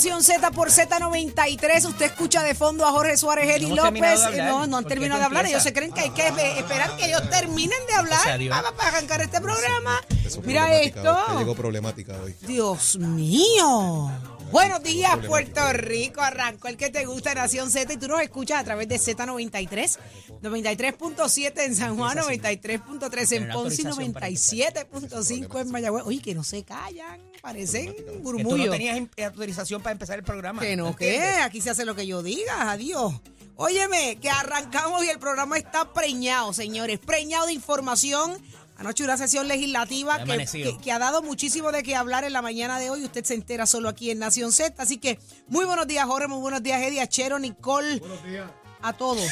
Nación Z por Z93. Usted escucha de fondo a Jorge Suárez, Eli No López. hablar. No, no han ¿Por qué terminado de hablar. Ellos se creen que hay que eh, esperar que ellos terminen de hablar sea, Dios. para, para arrancar este programa. Mira esto. hoy, que llegó problemática hoy. Dios mío. Buenos días, Puerto Rico. Arrancó el que te gusta, Nación Z, y tú nos escuchas a través de Z93, 93.7 en San Juan, 93.3 en Ponce y autorización para 97.5 en Mayagüez. Oye, que no se callan, parecen tú no murmullos. tenías em- autorización para empezar el programa. Que no, que aquí se hace lo que yo diga, adiós. Óyeme, que arrancamos y el programa está preñado, señores, preñado de información. Anoche una sesión legislativa que, amanecido. que- que ha dado muchísimo de qué hablar en la mañana de hoy. Usted se entera solo aquí en Nación Z. Así que muy buenos días, Jorge, muy buenos días, Eddie, a Chero, Nicole, Buenos días. a todos.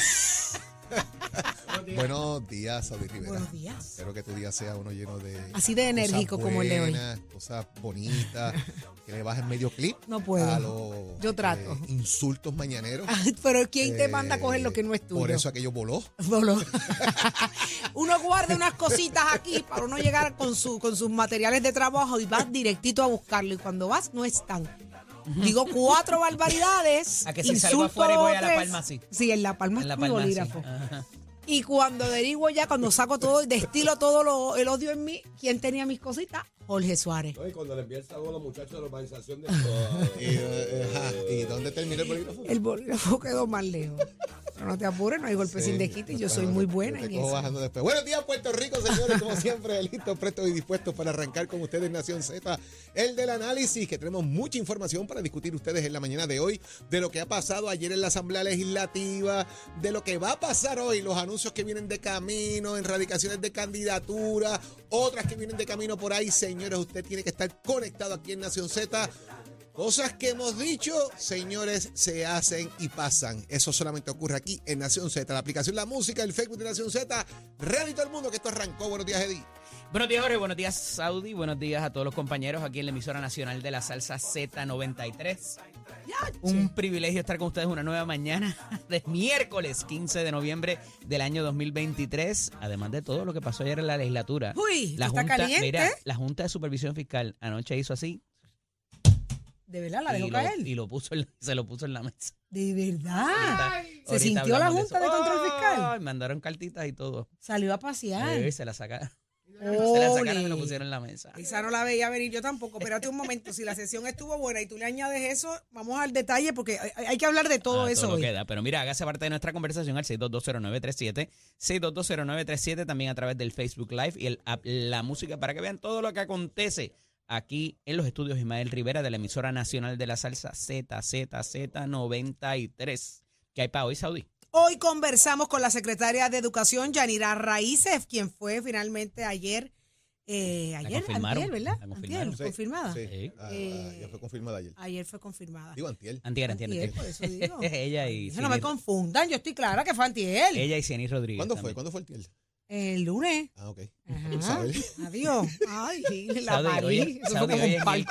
Buenos días, Saudi Rivera. Buenos días. Espero que tu día sea uno lleno de. Así de enérgico cosas como el de hoy. Cosas bonitas. que le bajes medio clip. No puedo. A los, Yo trato. eh, insultos mañaneros. Pero ¿quién te Eh, manda a coger lo que no es tuyo? Por eso aquello voló. Bolo. uno guarda unas cositas aquí para uno llegar con, su, con sus materiales de trabajo y vas directito a buscarlo. Y cuando vas, no están. Digo cuatro barbaridades. A que si salgo insulto afuera y voy a La. Palma, sí. Sí, en La Palma En la es palma, sí. bolígrafo. Ajá. Y cuando derivo ya, cuando saco todo, destilo todo lo- el odio en mí, ¿quién tenía mis cositas? Jorge Suárez. No, y cuando le envía el saludo a los muchachos de la urbanización de Y, eh, ¿y dónde terminó el bolígrafo? El bolígrafo quedó más lejos. Pero no te apures, no hay golpe sin desquite y yo soy muy buena en eso. bajando después. Buenos días, Puerto Rico, señores. Como siempre, listos, prestos y dispuestos para arrancar con ustedes Nación Z, el del análisis, que tenemos mucha información para discutir ustedes en la mañana de hoy, de lo que ha pasado ayer en la Asamblea Legislativa, de lo que va a pasar hoy, los anuncios que vienen de camino, erradicaciones de candidatura, otras que vienen de camino por ahí. Señores, usted tiene que estar conectado aquí en Nación Z. Cosas que hemos dicho, señores, se hacen y pasan. Eso solamente ocurre aquí en Nación Z. La aplicación La Música, el Facebook de Nación Z. Real y todo el mundo que esto arrancó. Buenos días, Eddie. Buenos días, Jorge. Buenos días, Saudi. Buenos días a todos los compañeros aquí en la emisora nacional de la salsa Z93. Un privilegio estar con ustedes una nueva mañana de miércoles 15 de noviembre del año 2023. Además de todo lo que pasó ayer en la legislatura. Uy, la está caliente. Mira, la Junta de Supervisión Fiscal anoche hizo así De verdad, la dejó y, lo, caer. y lo puso en- se lo puso en la mesa. De verdad. Ahorita- ¿Se ahorita sintió la hablamos Junta de eso. Control Fiscal? Ay, mandaron cartitas y todo. Salió a pasear. Eh, se la sacaron. Se la sacaron y lo Ole. pusieron en la mesa. Esa no la veía venir yo tampoco. Espérate un momento, si la sesión estuvo buena y tú le añades eso, vamos al detalle porque hay, hay que hablar de todo Ah, eso lo hoy. queda. Pero mira, hágase parte de nuestra conversación al 6220937, 6220937, también a través del Facebook Live y el app La Música para que vean todo lo que acontece aquí en los estudios Ismael Rivera de la emisora nacional de la salsa ZZZ93. ¿Qué hay para hoy, Saudi? Hoy conversamos con la secretaria de Educación, Yanira Raíces, quien fue finalmente ayer, eh, ayer, confirmaron, antier, ¿verdad? la. Antier, confirmada. Sí. Sí. Ah, Eh, ya fue confirmada ayer. Ayer fue confirmada. Digo, antier. Antier, antier, Antier, antier. por eso digo. Ella y Eso no me confundan, yo estoy clara que fue antier. Ella y Cieny Rodríguez. ¿Cuándo fue? ¿Cuándo fue el tiel? El lunes. Ah, ok. Ajá. Adiós. Ay, la Saudi, parí. Eso fue como hoy un es hoy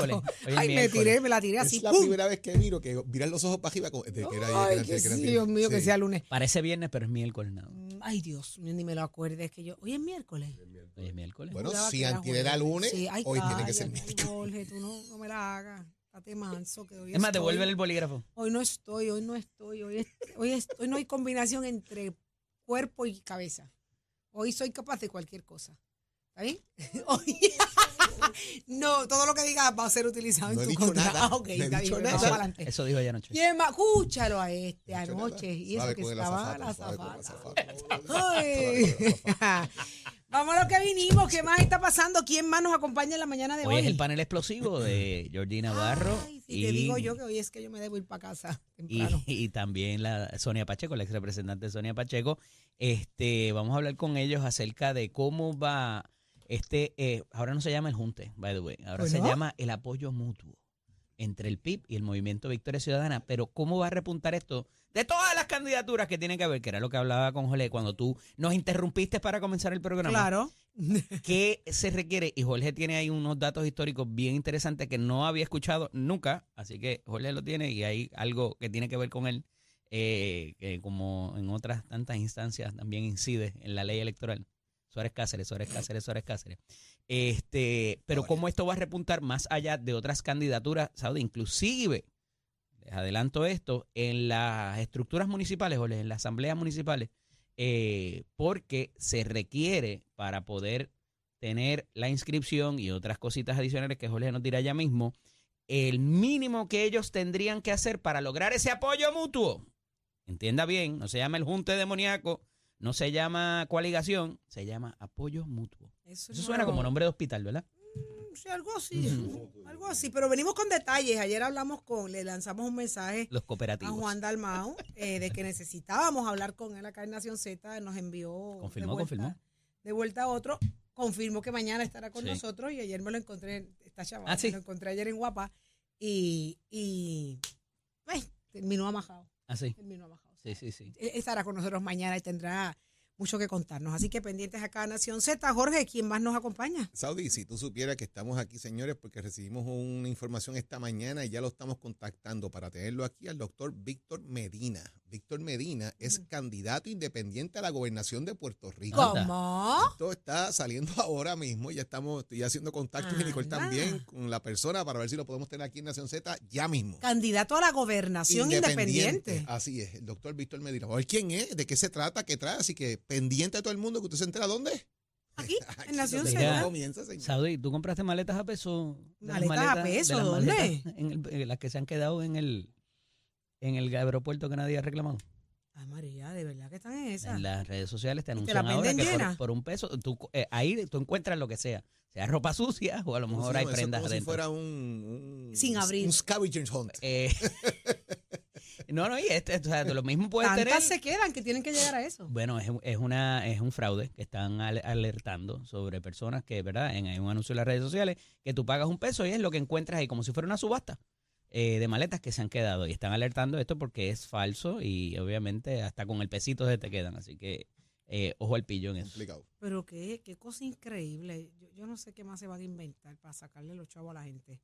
es Ay, me miércoles. tiré, me la tiré así. Es la ¡pum! primera vez que miro que miran los ojos para arriba como- de que era ayer, que era Ay, antier, que que era sí, antier. Dios mío, que Sí. sea lunes. Parece viernes, pero es miércoles. No. Mm, Ay, Dios mío, ni me lo acuerdes que yo. Hoy es miércoles. Hoy es miércoles. Bueno, Juraba si que antier era jueves. lunes, Sí, ay, hoy tiene que ser cállate, miércoles. Jorge, tú no, no me la hagas. Date manso que hoy es más, estoy- devuélvele el bolígrafo. Hoy no estoy, hoy no estoy, hoy, es- hoy, es- hoy no hay combinación entre cuerpo y cabeza. Hoy soy capaz de cualquier cosa. ¿Está bien? Hoy, No, todo lo que digas va a ser utilizado No en tu dicho contra. nada, Ah, ok, no he está dicho bien, nada. Eso, adelante. eso dijo ella anoche. ¿Quién más? Escúchalo a este No anoche. Y eso que estaba la zafata. Vamos a lo que vinimos. ¿Qué más está pasando? ¿Quién más nos acompaña en la mañana de hoy? Hoy es el panel explosivo de Georgina Ay, si y, te digo yo que hoy es que yo me debo ir para casa y, y también la Sonia Pacheco, la ex representante Sonia Pacheco. Este, vamos a hablar con ellos acerca de cómo va este, eh, ahora no se llama el junte, by the way, ahora ¿Pues se llama el apoyo mutuo entre el PIB y el Movimiento Victoria Ciudadana. Pero ¿cómo va a repuntar esto? De todas las candidaturas que tienen que haber, que era lo que hablaba con Jorge cuando tú nos interrumpiste para comenzar el programa. Claro. ¿Qué se requiere? Y Jorge tiene ahí unos datos históricos bien interesantes que no había escuchado nunca, así que Jorge lo tiene y hay algo que tiene que ver con él, eh, que como en otras tantas instancias también incide en la ley electoral. Suárez Cáceres, Suárez Cáceres, Suárez Cáceres. Este, pero cómo esto va a repuntar más allá de otras candidaturas, inclusive, les adelanto esto, en las estructuras municipales, Jorge, en las asambleas municipales, eh, porque se requiere para poder tener la inscripción y otras cositas adicionales que Jorge nos dirá ya mismo, el mínimo que ellos tendrían que hacer para lograr ese apoyo mutuo. Entienda bien, no se llama el junte demoníaco, no se llama coaligación, se llama apoyo mutuo. Eso, Eso suena como nombre de hospital, ¿verdad? Sí, algo así. Algo así. Pero venimos con detalles. Ayer hablamos con, le lanzamos un mensaje Los a cooperativos. Juan Dalmau eh, de que necesitábamos hablar con él acá en Nación Z. Nos envió. Confirmó, de vuelta, confirmó. De vuelta a otro. Confirmó que mañana estará con Sí. nosotros y ayer me lo encontré. Está chaval. Ah, sí. Lo encontré ayer en Guapa y. y pues, terminó amajado. Así. Terminó amajado. Sí, sí, sí. Él estará con nosotros mañana y tendrá mucho que contarnos. Así que pendientes acá a Nación Z. Jorge, ¿quién más nos acompaña? Saudi, si tú supieras que estamos aquí, señores, porque recibimos una información esta mañana y ya lo estamos contactando para tenerlo aquí al doctor Víctor Medina. Víctor Medina es candidato independiente a la gobernación de Puerto Rico. ¿Cómo? Esto está saliendo ahora mismo. Ya estamos, estoy haciendo contacto y Nicole también con la persona para ver si lo podemos tener aquí en Nación Z ya mismo. Candidato a la gobernación independiente. Así es, el doctor Víctor Medina. A ver quién es, de qué se trata, qué trae. Así que pendiente a todo el mundo que usted se entera dónde. Aquí, en Nación Z. comienza, señor. Saudi, ¿tú compraste maletas a peso? ¿Maletas a peso? ¿Dónde? maletas en el- en las que se han quedado en el, en el aeropuerto que nadie ha reclamado. Ay, María, de verdad que están en esa. En las redes sociales te ¿Y te anuncian las ahora venden que por, por un peso, tú, eh, ahí tú encuentras lo que sea. Sea ropa sucia o a lo ¿Cómo mejor hay? Eso prendas como si adentro. fuera un, un- Sin abrir. Un scavenger hunt. Eh, no, no, y este, o sea, lo mismo puedes tener. Tantas se quedan que tienen que llegar a eso. Bueno, es, es, una, es un fraude que están al- alertando sobre personas que, ¿verdad? En, hay un anuncio en las redes sociales que tú pagas un peso y es lo que encuentras ahí, como si fuera una subasta eh, de maletas que se han quedado. Y están alertando esto porque es falso y obviamente hasta con el pesito se te quedan. Así que eh, ojo al pillo en eso. Complicado. Pero qué, qué cosa increíble. Yo, yo no sé qué más se van a inventar para sacarle los chavos a la gente.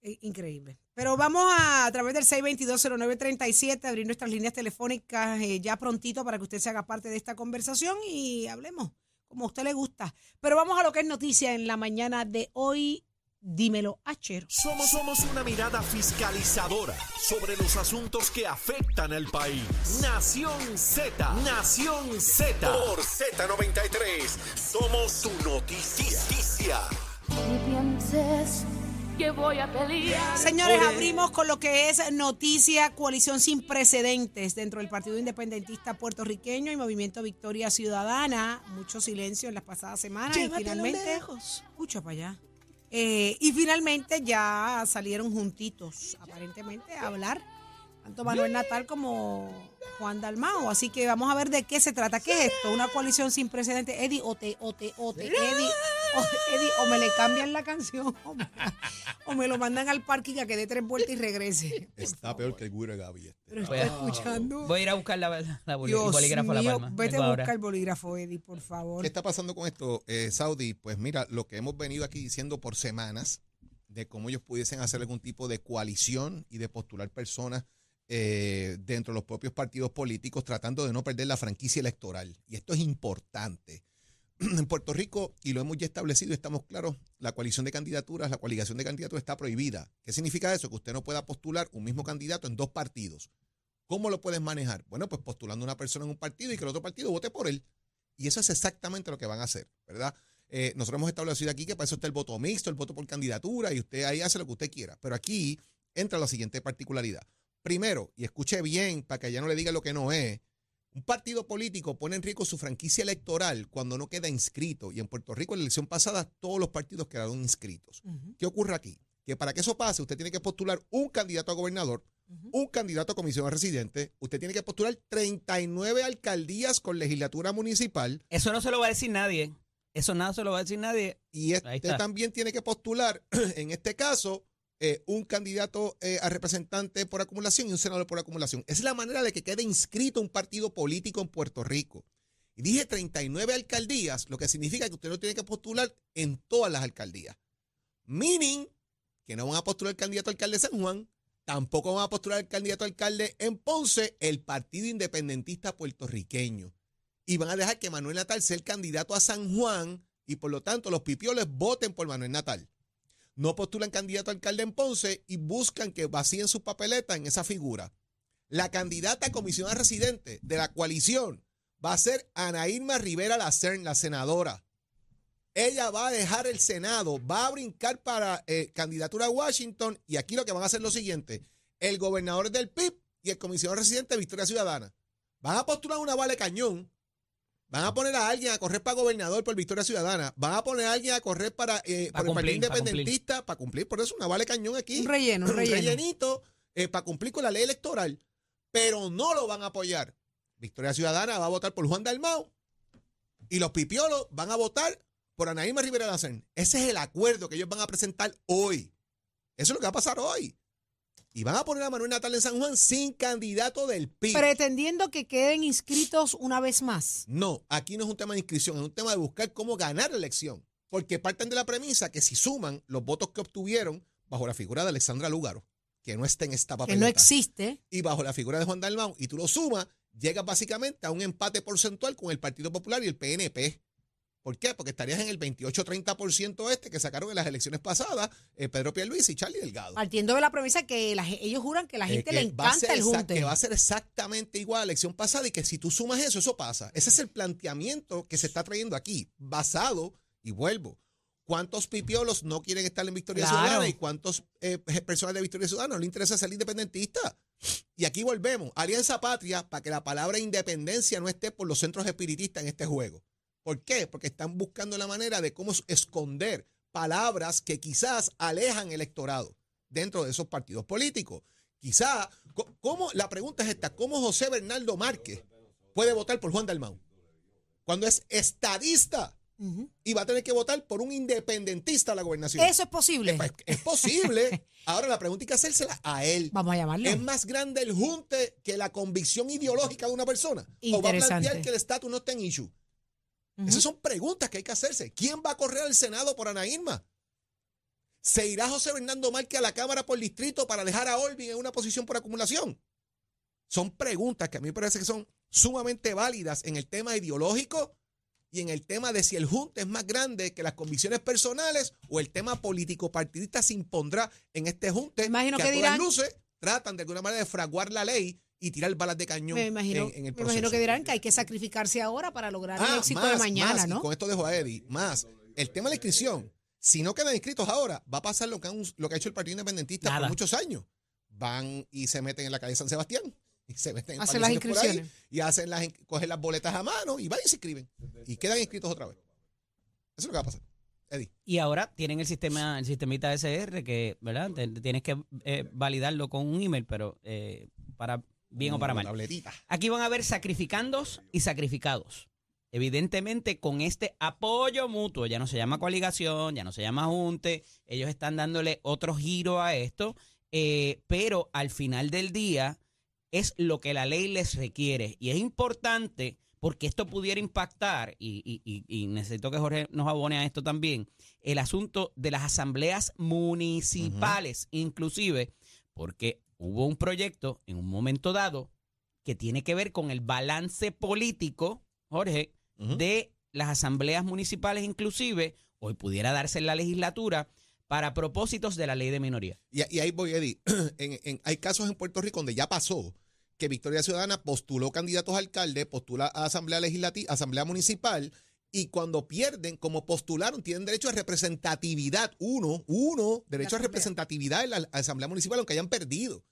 Eh, increíble. Pero vamos a, a través del 6220937 abrir nuestras líneas telefónicas eh, ya prontito para que usted se haga parte de esta conversación y hablemos como a usted le gusta. Pero vamos a lo que es noticia en la mañana de hoy. Dímelo, Achero. Somos, somos una mirada fiscalizadora sobre los asuntos que afectan al país. Nación Z, Nación Z. Por Z93, somos tu noticia. Que voy a pelear. Señores, abrimos con lo que es noticia, coalición sin precedentes dentro del Partido Independentista puertorriqueño y Movimiento Victoria Ciudadana. Mucho silencio en las pasadas semanas y finalmente, escucha para allá. Eh, y finalmente ya salieron juntitos, aparentemente, a hablar, tanto Manuel Natal como Juan Dalmao. Así que vamos a ver de qué se trata. ¿Qué es esto? Una coalición sin precedentes. Eddie, o te, o te, o te, Eddie, o, Eddie, o me le cambian la canción, o me, o me lo mandan al parking a que dé tres vueltas y regrese. Está peor que el Gura Gaby. Este. Pero Voy estoy a- escuchando. Voy a ir a buscar la, la boli- el Dios bolígrafo a la mío, palma. vete Vengo a ahora. buscar el bolígrafo, Eddie, por favor. ¿Qué está pasando con esto, eh, Saudi? Pues mira, lo que hemos venido aquí diciendo por semanas, de cómo ellos pudiesen hacer algún tipo de coalición y de postular personas eh, dentro de los propios partidos políticos, tratando de no perder la franquicia electoral. Y esto es importante. En Puerto Rico, y lo hemos ya establecido, estamos claros, la coalición de candidaturas, la coaligación de candidatos está prohibida. ¿Qué significa eso? Que usted no pueda postular un mismo candidato en dos partidos. ¿Cómo lo puedes manejar? Bueno, pues postulando una persona en un partido y que el otro partido vote por él. Y eso es exactamente lo que van a hacer, ¿verdad? eh, nosotros hemos establecido aquí que para eso está el voto mixto, el voto por candidatura, y usted ahí hace lo que usted quiera. Pero aquí entra la siguiente particularidad. Primero, y escuche bien para que ya no le diga lo que no es, un partido político pone en riesgo su franquicia electoral cuando no queda inscrito. Y en Puerto Rico, en la elección pasada, todos los partidos quedaron inscritos. ¿Qué ocurre aquí? Que para que eso pase, usted tiene que postular un candidato a gobernador, un candidato a comisión de residentes, usted tiene que postular 39 alcaldías con legislatura municipal Eso no se lo va a decir nadie. Eso nada se lo va a decir nadie. y está. también tiene que postular, en este caso, eh, un candidato eh, a representante por acumulación y un senador por acumulación. Es la manera de que quede inscrito un partido político en Puerto Rico. Y dije 39 alcaldías, lo que significa que usted no tiene que postular en todas las alcaldías. Meaning que no van a postular el candidato a alcalde de San Juan, tampoco van a postular el candidato alcalde en Ponce, el Partido Independentista Puertorriqueño. Y van a dejar que Manuel Natal sea el candidato a San Juan y por lo tanto los pipioles voten por Manuel Natal. No postulan candidato a alcalde en Ponce y buscan que vacíen su papeleta en esa figura. La candidata a comisionada residente de la coalición va a ser Ana Irma Rivera Lacern, la senadora. Ella va a dejar el Senado, va a brincar para eh, candidatura a Washington y aquí lo que van a hacer es lo siguiente. El gobernador del PIB y el comisionado residente de Victoria Ciudadana van a postular una vale cañón, van a poner a alguien a correr para gobernador por Victoria Ciudadana, van a poner a alguien a correr para, eh, Pa' por el Partido cumplir, pa' cumplir. Independentista para cumplir. Por eso una vale cañón aquí. Un relleno, un relleno. rellenito eh, para cumplir con la ley electoral, pero no lo van a apoyar. Victoria Ciudadana va a votar por Juan Dalmau y los pipiolos van a votar por Anaíma Rivera Lacen. Ese es el acuerdo que ellos van a presentar hoy. Eso es lo que va a pasar hoy. Y van a poner a Manuel Natal en San Juan sin candidato del PIB. Pretendiendo que queden inscritos una vez más. No, aquí no es un tema de inscripción, es un tema de buscar cómo ganar la elección. Porque parten de la premisa que si suman los votos que obtuvieron bajo la figura de Alexandra Lúgaro, que no está en esta Que papeleta, no existe. y bajo la figura de Juan Dalmau, y tú lo sumas, llegas básicamente a un empate porcentual con el Partido Popular y el PNP. ¿Por qué? Porque estarías en el 28-30% este que sacaron en las elecciones pasadas eh, Pedro Pierluisi y Charlie Delgado. Partiendo de la premisa que la ellos juran que la Eh, gente que le encanta ser el junte. Que va a ser exactamente igual a la elección pasada y que si tú sumas eso, eso pasa. Ese es el planteamiento que se está trayendo aquí, basado, y vuelvo, ¿cuántos pipiolos no quieren estar en Victoria Claro. Ciudadana y cuántas personas de Victoria Ciudadana no le interesa ser independentista? Y aquí volvemos, Alianza Patria, para que la palabra independencia no esté por los centros espiritistas en este juego. ¿Por qué? Porque están buscando la manera de cómo esconder palabras que quizás alejan electorado dentro de esos partidos políticos. Quizá, co- ¿cómo? La pregunta es esta, ¿cómo José Bernardo Márquez puede votar por Juan Dalmau? Cuando es estadista y va a tener que votar por un independentista a la gobernación. Eso es posible. Es posible. Ahora la pregunta hay que hacérsela a él. Vamos a llamarlo. ¿Es más grande el junte que la convicción ideológica de una persona? ¿O va a plantear que el estatus no está en issue? Esas son preguntas que hay que hacerse. ¿Quién va a correr al Senado por Ana Irma? ¿Se irá José Bernardo Márquez a la Cámara por distrito para dejar a Olvin en una posición por acumulación? Son preguntas que a mí me parece que son sumamente válidas en el tema ideológico y en el tema de si el junte es más grande que las convicciones personales o el tema político partidista se impondrá en este junte Imagino que, que a todas dirán- luces tratan de alguna manera de fraguar la ley y tirar balas de cañón me imagino, en, en el me imagino proceso. que dirán que hay que sacrificarse ahora para lograr el Ah, éxito más, de mañana, más, y ¿no? con esto dejo a Eddie, más el tema de la inscripción. Si no quedan inscritos ahora, va a pasar lo que, han- lo que ha hecho el Partido Independentista Nada. por muchos años. Van y se meten en la calle San Sebastián y se meten en Hacen de las sitios por ahí, inscripciones. y hacen las, cogen las boletas a mano y van y se inscriben y quedan inscritos otra vez. Eso es lo que va a pasar. Eddie. Y ahora tienen el sistema, el sistemita SR que, ¿verdad? Tienes que eh, validarlo con un email, pero eh, para bien o para mal. tabletita. Aquí van a haber sacrificandos y sacrificados. Evidentemente, con este apoyo mutuo, ya no se llama coaligación, ya no se llama junte, ellos están dándole otro giro a esto, eh, pero al final del día es lo que la ley les requiere. Y es importante porque esto pudiera impactar, y, y- y- y necesito que Jorge nos abone a esto también, el asunto de las asambleas municipales, inclusive, porque hubo un proyecto en un momento dado que tiene que ver con el balance político, Jorge, de las asambleas municipales inclusive, hoy pudiera darse en la legislatura para propósitos de la ley de minoría. Y, y ahí voy, Eddie. En- en- hay casos en Puerto Rico donde ya pasó que Victoria Ciudadana postuló candidatos a alcalde, postula a asamblea legislativa, asamblea municipal, Y cuando pierden, como postularon, tienen derecho a representatividad. Uno, uno, derecho a representatividad en la Asamblea Municipal, aunque hayan perdido.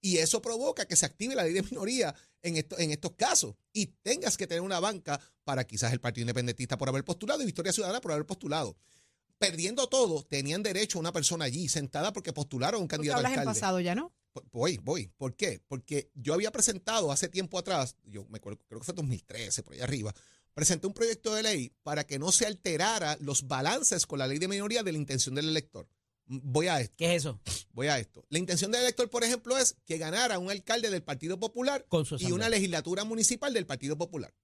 Y eso provoca que se active la ley de minoría en, esto- en estos casos. Y tengas que tener una banca para quizás el Partido Independentista por haber postulado y Victoria Ciudadana por haber postulado. Perdiendo todo, tenían derecho a una persona allí sentada porque postularon a un candidato hablas en alcalde. pasado ya, ¿no? Voy, voy. ¿Por qué? Porque yo había presentado hace tiempo atrás, yo me acuerdo, creo que fue 2013, por ahí arriba, presenté un proyecto de ley para que no se alterara los balances con la ley de minoría de la intención del elector. Voy a esto, ¿Qué es eso? voy a esto. La intención del elector, por ejemplo, es que ganara un alcalde del Partido Popular Con su y una legislatura municipal del Partido Popular.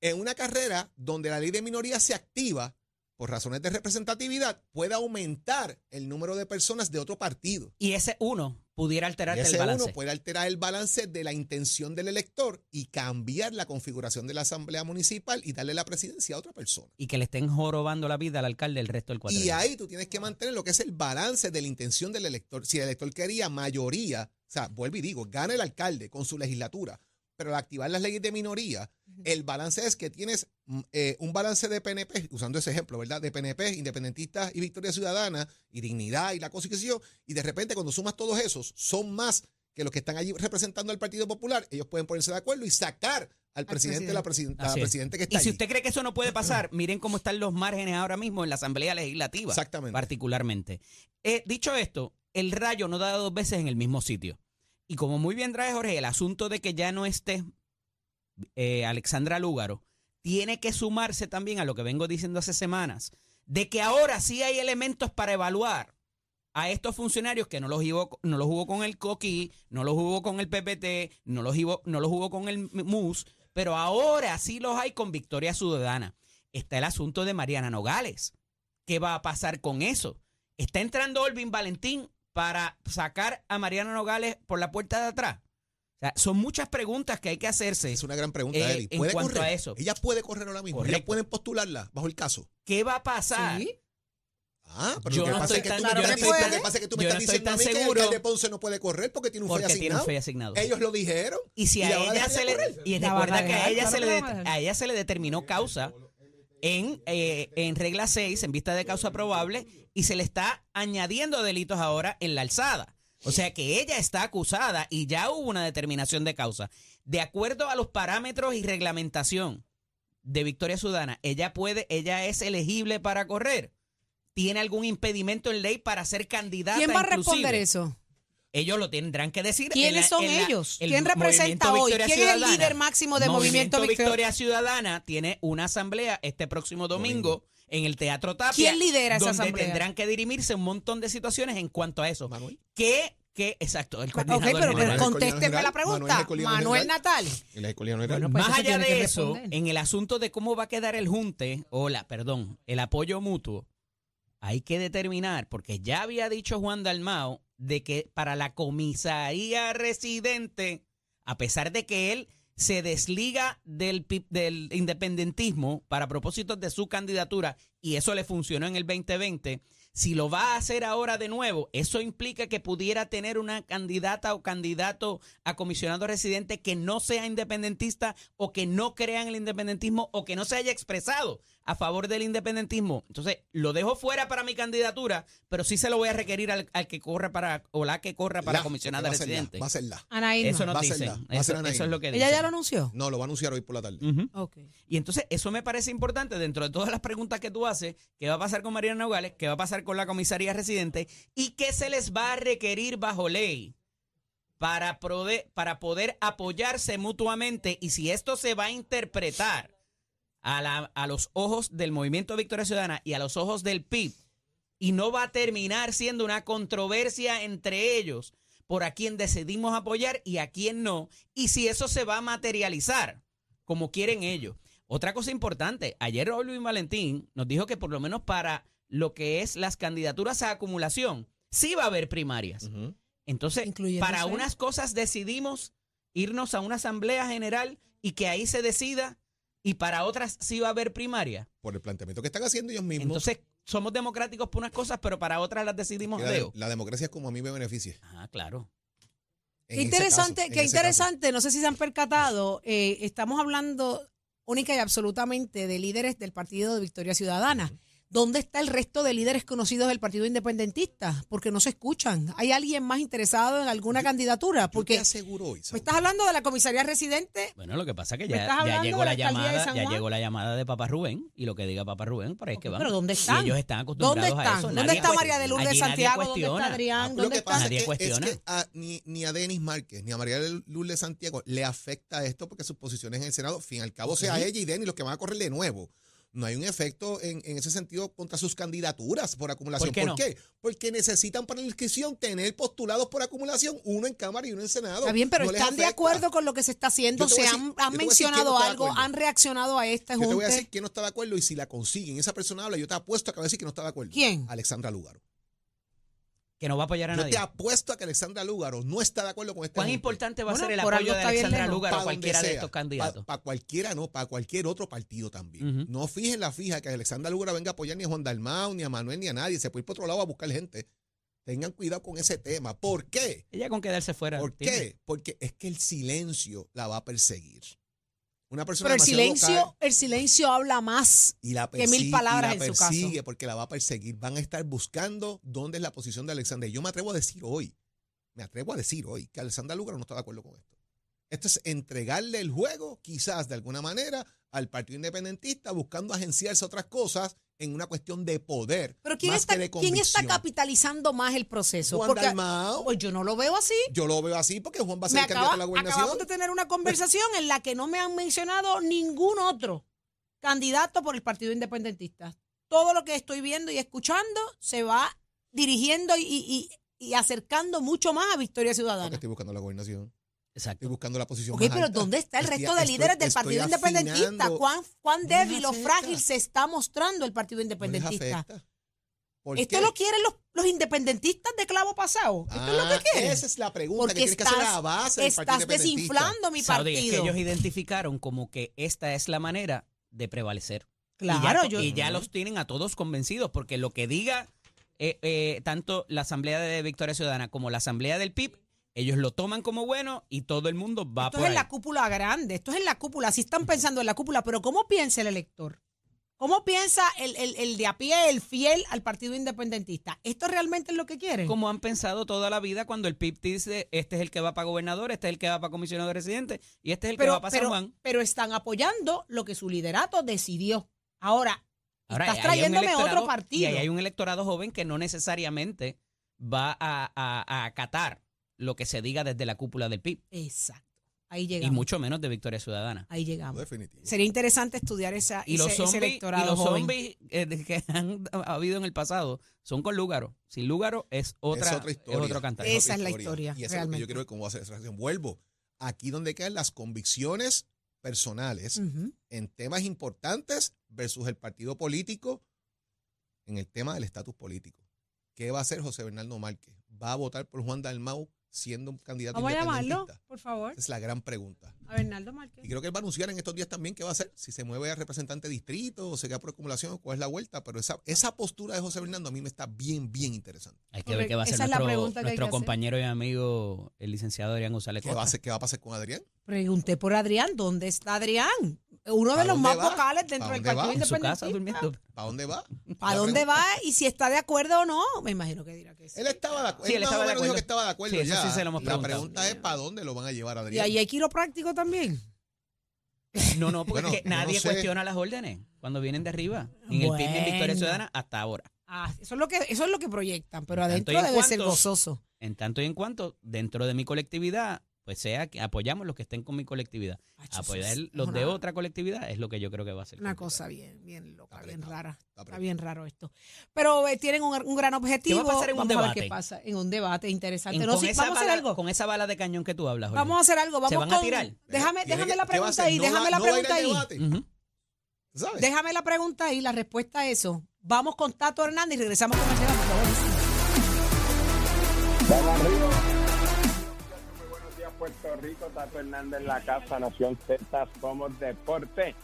En una carrera donde la ley de minoría se activa por razones de representatividad, puede aumentar el número de personas de otro partido. Y ese uno pudiera ese el balance. uno puede alterar el balance de la intención del elector y cambiar la configuración de la Asamblea Municipal y darle la presidencia a otra persona. Y que le estén jorobando la vida al alcalde el resto del cuatro. Y ahí tú tienes que mantener lo que es el balance de la intención del elector. Si el elector quería mayoría, o sea, vuelvo y digo, gana el alcalde con su legislatura, pero al activar las leyes de minoría, el balance es que tienes mm, eh, un balance de PNP, usando ese ejemplo, ¿verdad? De PNP, independentistas y Victoria Ciudadana, y dignidad y la cosa y qué sé yo, y de repente cuando sumas todos esos, son más que los que están allí representando al Partido Popular, ellos pueden ponerse de acuerdo y sacar al presidente, la, presiden- la Así es. presidente que está Y si allí. usted cree que eso no puede pasar, miren cómo están los márgenes ahora mismo en la Asamblea Legislativa. Exactamente. Particularmente. Eh, dicho esto, el rayo no da dos veces en el mismo sitio. Y como muy bien trae Jorge, el asunto de que ya no esté eh, Alexandra Lúgaro tiene que sumarse también a lo que vengo diciendo hace semanas, de que ahora sí hay elementos para evaluar a estos funcionarios que no los jugó, no los jugó con el Coqui, no los jugó con el PPT, no los jugó, no los jugó con el MUS, pero ahora sí los hay con Victoria Ciudadana. Está el asunto de Mariana Nogales. ¿Qué va a pasar con eso? ¿Está entrando Olvin Valentín para sacar a Mariana Nogales por la puerta de atrás? O sea, son muchas preguntas que hay que hacerse. Es una gran pregunta, Eh, Eddie. en ¿Puede cuanto correr? a eso. Ella puede correr ahora mismo. Ellas Correcto. pueden postularla bajo el caso. ¿Qué va a pasar? Sí. Ah, pero Yo lo que no pasa estoy es que tan- diciendo- lo que pasa es que tú me yo estás no diciendo a mí que el seguro. alcalde Ponce no puede correr porque tiene un Porque tiene un asignado. Ellos lo dijeron. Y si y a van a ella se le y recuerda que a ella se le de- a ella se le determinó causa en, eh, en regla 6 en vista de causa probable y se le está añadiendo delitos ahora en la alzada. O sea que ella está acusada y ya hubo una determinación de causa. De acuerdo a los parámetros y reglamentación de Victoria Ciudadana, ella puede, ella es elegible para correr. ¿Tiene algún impedimento en ley para ser candidata? ¿Quién va a responder eso? Ellos lo tendrán que decir. ¿Quiénes la- son la- ellos? el ¿Quién representa Movimiento hoy? Victoria ¿Quién es el líder máximo de Movimiento Victoria- Victoria Ciudadana? Tiene una asamblea este próximo domingo, en el Teatro Tapia. ¿Quién lidera esa donde asamblea? tendrán que dirimirse un montón de situaciones en cuanto a eso. Manuel. ¿Qué? ¿Qué? Exacto, el Ok, coordinador pero, pero general. Contésteme la pregunta. Manuel. Natal. El Bueno, pues Más eso allá tiene que de eso, responder. en el asunto de cómo va a quedar el junte, o la, perdón, el apoyo mutuo, hay que determinar, porque ya había dicho Juan Dalmao, de que para la comisaría residente, a pesar de que él se desliga del, del independentismo para propósitos de su candidatura, y eso le funcionó en el 2020, si lo va a hacer ahora de nuevo, eso implica que pudiera tener una candidata o candidato a comisionado residente que no sea independentista o que no crea en el independentismo o que no se haya expresado a favor del independentismo. Entonces, lo dejo fuera para mi candidatura, pero sí se lo voy a requerir al, al que corre para, o la que corre para La, comisionada va residente. Va a ser la. Ana Irma. Eso Va nos a ser dicen. la, va a Eso, ser Ana eso es lo que ¿Ella ya lo anunció? No, lo va a anunciar hoy por la tarde. Ujú. Ok. Y entonces eso me parece importante dentro de todas las preguntas que tú haces, qué va a pasar con Mariana Nogales, qué va a pasar con la comisaría residente y qué se les va a requerir bajo ley para, prode- para poder apoyarse mutuamente y si esto se va a interpretar a, la- a los ojos del Movimiento Victoria Ciudadana y a los ojos del PIB y no va a terminar siendo una controversia entre ellos por a quién decidimos apoyar y a quién no, y si eso se va a materializar como quieren ellos. Otra cosa importante, ayer Raúl Luis Valentín nos dijo que por lo menos para lo que es las candidaturas a acumulación, sí va a haber primarias. Entonces, para unas cosas decidimos irnos a una asamblea general y que ahí se decida, y para otras sí va a haber primaria. Por el planteamiento que están haciendo ellos mismos. Entonces, somos democráticos por unas cosas, pero para otras las decidimos la, Leo. la democracia es como a mí me beneficia. Ah, claro. En Qué interesante, caso, qué caso. interesante, no sé si se han percatado, eh, estamos hablando única y absolutamente de líderes del Partido de Victoria Ciudadana. ¿Dónde está el resto de líderes conocidos del Partido Independentista? Porque no se escuchan. ¿Hay alguien más interesado en alguna candidatura? Yo Porque te aseguro hoy, me estás hablando de la comisaría residente. Bueno, lo que pasa es que ¿Me ya, llegó de la de llamada, ya llegó la llamada de Papá Rubén y lo que diga Papá Rubén, por ahí es que van. Pero ¿dónde Y están? ellos están acostumbrados ¿Dónde a están? eso. ¿Dónde Nadie está María de Lourdes Santiago? ¿Dónde está. Adrián? Ah, Lo ¿Dónde que está? pasa Nadie es que, es que a- ni, ni a Denis Márquez ni a María Lourdes Santiago le afecta esto porque sus posiciones en el Senado, fin al cabo, sea ella y Denis los que van a correr de nuevo. No hay un efecto en, en ese sentido contra sus candidaturas por acumulación. ¿Por qué no? Porque necesitan para la inscripción tener postulados por acumulación, uno en Cámara y uno en Senado. Está bien, pero No ¿están de acuerdo con lo que se está haciendo? ¿Se han, decir- mencionado no algo? ¿Han reaccionado a este Yo te voy a decir quién no está de acuerdo y si la consiguen, esa persona habla, yo te apuesto a que va a decir que no está de acuerdo. ¿Quién? Alexandra Lúgaro. Que no va a apoyar a Yo nadie. te apuesto a que Alexandra Lúgaro no está de acuerdo con este ¿Cuán importante va a Bueno, ser el apoyo de Alexandra lejos. Lugar Pa' o donde cualquiera de estos candidatos? Para cualquiera no, para cualquier otro partido también. No fijen la fija que Alexandra Lugara venga a apoyar ni a Juan Dalmau, ni a Manuel, ni a nadie. Se puede ir por otro lado a buscar gente. Tengan cuidado con ese tema. ¿Por qué? Ella con quedarse fuera. ¿Por tiene- qué? Porque es que el silencio la va a perseguir. Una persona Pero el silencio, el silencio habla más. y la que mil palabras y la en su caso. persigue porque la va a perseguir. Van a estar buscando dónde es la posición de Alexandra. Y yo me atrevo a decir hoy, me atrevo a decir hoy que Alexandra Lugaro no está de acuerdo con esto. Esto es entregarle el juego, quizás de alguna manera, al Partido Independentista, buscando agenciarse otras cosas en una cuestión de poder. Pero ¿quién más está, que de ¿quién está capitalizando más el proceso? Juan Porque Dalmau. pues yo no lo veo así. Yo lo veo así porque Juan va a ser el candidato acaba- a la gobernación. acabamos de tener una conversación en la que no me han mencionado ningún otro candidato por el Partido Independentista. Todo lo que estoy viendo y escuchando se va dirigiendo y, y- y acercando mucho más a Victoria Porque Ciudadana. estoy buscando la gobernación. Exacto. Estoy buscando la posición Ok, más pero alta. ¿dónde está el Estoy- resto de estoy- líderes del estoy Partido Independentista? ¿Cuán, cuán No les débil o frágil se está mostrando el Partido Independentista? afecta. ¿Por ¿Esto qué? lo quieren los, los independentistas de clavo pasado? ¿Esto es lo Ah, que quieren? Esa es la pregunta Porque que tienes que hacer a la estás, base del Partido estás desinflando mi Saudi, es que partido. ellos identificaron como que esta es la manera de prevalecer. Claro, y ya, yo- y ya los tienen a todos convencidos, porque lo que diga eh, eh, tanto la Asamblea de Victoria Ciudadana como la Asamblea del PIB, ellos lo toman como bueno y todo el mundo va Esto por es en ahí. la cúpula grande, esto es en la cúpula, sí están pensando en la cúpula, pero ¿cómo piensa el elector? ¿Cómo piensa el, el- el de a pie, el fiel al Partido Independentista? ¿Esto realmente es lo que quieren? Como han pensado toda la vida cuando el PIB dice, este es el que va para gobernador, este es el que va para comisionado de residente y este es el que va para San pero, Juan. pero están apoyando lo que su liderato decidió. Ahora, Ahora, estás trayéndome otro partido. Y ahí hay un electorado joven que no necesariamente va a, a- a acatar lo que se diga desde la cúpula del PIB. Exacto. Ahí Y llegamos. mucho menos de Victoria Ciudadana. ahí llegamos. Definitivo. Sería interesante estudiar esa, Y ese, los ese y los joven. zombies eh, que han habido en el pasado son con Lúgaro. Sin Lúgaro es otra, es otra historia. es otro cantar. Es- Esa es la historia, Y eso es lo que realmente. yo cómo va a ser esa. Vuelvo. Aquí donde quedan las convicciones personales en temas importantes versus el partido político en el tema del estatus político. ¿Qué va a hacer José Bernardo Márquez? ¿Va a votar por Juan Dalmau siendo un candidato Vamos a llamarlo, por favor. Esa es la gran pregunta. A Bernardo Márquez. Y creo que él va a anunciar en estos días también qué va a hacer, si se mueve a representante de distrito o se queda por acumulación o cuál es la vuelta. Pero esa, esa postura de José Bernardo a mí me está bien, bien interesante. Hay que ver qué va a hacer nuestro, hacer. compañero y amigo, el licenciado Adrián González ¿Qué va, a hacer, ¿Qué va a pasar con Adrián? Pregunté por Adrián, ¿dónde está Adrián? Uno de ¿Pa los más va? vocales ¿Pa dentro del va? Partido casa durmiendo. ¿Para dónde va? ¿Para dónde pregunta- va? Y si está de acuerdo o no, me imagino que dirá que sí. Él estaba de acuerdo. Sí, él estaba de menos dijo acuerdo. que estaba de acuerdo Sí, eso ya. sí se lo hemos La pregunta es para dónde lo van a llevar a Y Adrián. ahí hay quiropráctico también. No, no, porque Bueno, es que yo no nadie sé. cuestiona las órdenes cuando vienen de arriba. En el PIB en Victoria Bueno. Ciudadana hasta ahora. Ah, eso es lo que eso es lo que proyectan, pero En adentro debe ser gozoso. En tanto y en cuanto, dentro de mi colectividad, pues sea que apoyamos los que estén con mi colectividad. Acho, Apoyar es los de una- otra colectividad es lo que yo creo que va a ser. Una complicado. cosa bien, bien loca, Está bien apretado, rara. está bien raro esto. Pero eh, tienen un, un gran objetivo. ¿Qué va a pasar en un vamos a ver debate? qué pasa. En un debate interesante. En- No, con, sí, esa vamos a hacer algo. con esa bala de cañón que tú hablas, Jorge. Vamos a hacer algo. Vamos van a con- tirar? Déjame, déjame la ¿qué va a pregunta ahí. No Déjame la no a pregunta ahí. Déjame la pregunta ahí, la respuesta a eso. Vamos con Tato Hernández y regresamos con el Puerto Rico. Tato Hernández en la casa, Nación Z, somos deporte.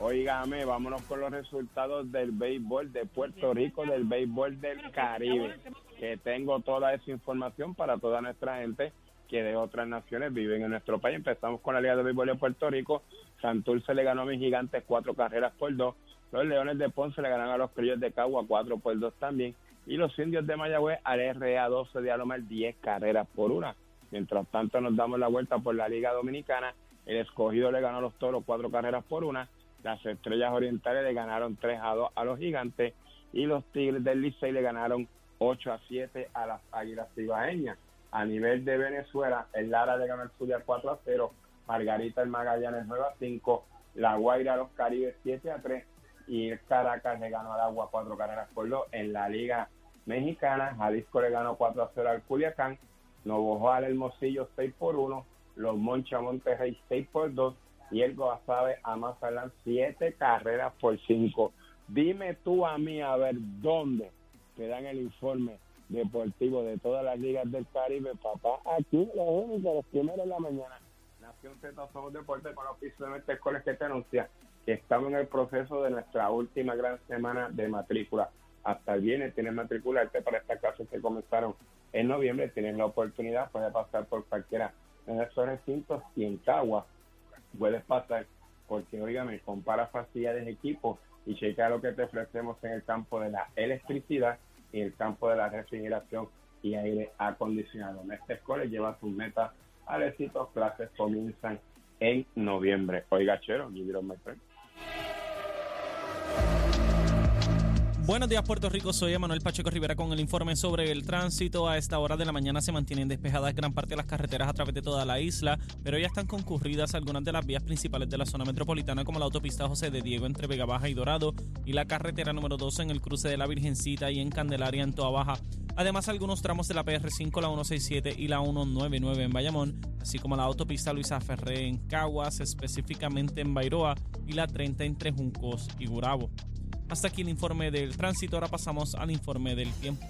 Óigame, vámonos con los resultados del béisbol de Puerto Rico, del béisbol del Caribe. Que tengo toda esa información para toda nuestra gente que de otras naciones viven en nuestro país. Empezamos con la Liga de Béisbol de Puerto Rico. Santurce le ganó a mis gigantes cuatro carreras por dos. Los Leones de Ponce le ganaron a los Criollos de Cagua cuatro por dos también. Y los Indios de Mayagüez al RA 12 de Alomar 10 carreras por una. Mientras tanto nos damos la vuelta por la Liga Dominicana. El escogido le ganó a los Toros cuatro carreras por una. Las Estrellas Orientales le ganaron 3 a 2 a los Gigantes. Y los Tigres del Licey le ganaron 8 a 7 a las Águilas Cibaeñas. A nivel de Venezuela, el Lara le ganó el Zulia 4 a 0. Margarita el Magallanes 9 a 5. La Guaira a los Caribes 7 a 3 y el Caracas le ganó al Agua cuatro carreras por dos en la Liga Mexicana. Jalisco le ganó 4 a 0 al Culiacán. Novojo al Hermosillo 6 por 1. Los Moncha Monterrey 6 por 2. Y el Guasave a Mazatlán 7 carreras por 5. Dime tú a mí a ver dónde te dan el informe deportivo de todas las ligas del Caribe, papá. Aquí los únicos, los primeros de la mañana. Nación Z Somos Deportes con los pisos de escuelas que te anuncia que estamos en el proceso de nuestra última gran semana de matrícula. Hasta el viernes tienes matricularte para estas clases que comenzaron en noviembre. Tienes la oportunidad, puedes pasar por cualquiera de esos recintos y en Cagua puedes pasar porque, oígame, compara facilidades de equipo y checa lo que te ofrecemos en el campo de la electricidad y el campo de la refrigeración y aire acondicionado. En esta escuela lleva sus metas al éxito. Clases comienzan en noviembre. Oiga, chero, it my. Buenos días Puerto Rico, soy Emanuel Pacheco Rivera con el informe sobre el tránsito. A esta hora de la mañana se mantienen despejadas gran parte de las carreteras a través de toda la isla, pero ya están concurridas algunas de las vías principales de la zona metropolitana como la autopista José de Diego entre Vega Baja y Dorado y la carretera número 12 en el cruce de la Virgencita y en Candelaria en Toa Baja. Además algunos tramos de la PR5, la 167 y la 199 en Bayamón, así como la autopista Luisa Ferré en Caguas, específicamente en Bairoa y la 30 entre Juncos y Gurabo. Hasta aquí el informe del tránsito, ahora pasamos al informe del tiempo.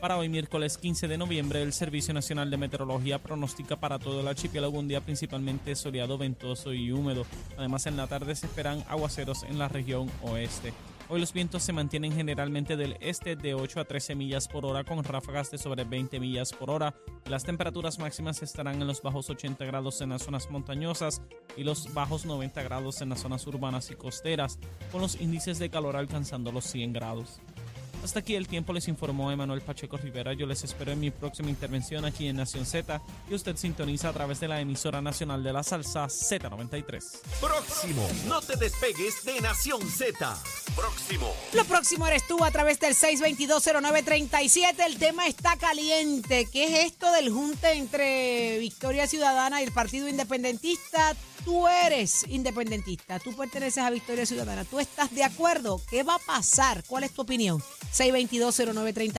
Para hoy miércoles 15 de noviembre, el Servicio Nacional de Meteorología pronostica para todo el archipiélago un día principalmente soleado, ventoso y húmedo. Además, en la tarde se esperan aguaceros en la región oeste. Hoy los vientos se mantienen generalmente del este de 8 a 13 millas por hora con ráfagas de sobre 20 millas por hora. Las temperaturas máximas estarán en los bajos 80 grados en las zonas montañosas y los bajos 90 grados en las zonas urbanas y costeras, con los índices de calor alcanzando los 100 grados. Hasta aquí el tiempo les informó Emanuel Pacheco Rivera. Yo les espero en mi próxima intervención aquí en Nación Z y usted sintoniza a través de la emisora nacional de la salsa Z93. Próximo, no te despegues de Nación Z. Próximo. Lo próximo eres tú a través del 6220937. El tema está caliente. ¿Qué es esto del junte entre Victoria Ciudadana y el Partido Independentista? Tú eres independentista, tú perteneces a Victoria Ciudadana, tú estás de acuerdo, ¿qué va a pasar? ¿Cuál es tu opinión? 6220937.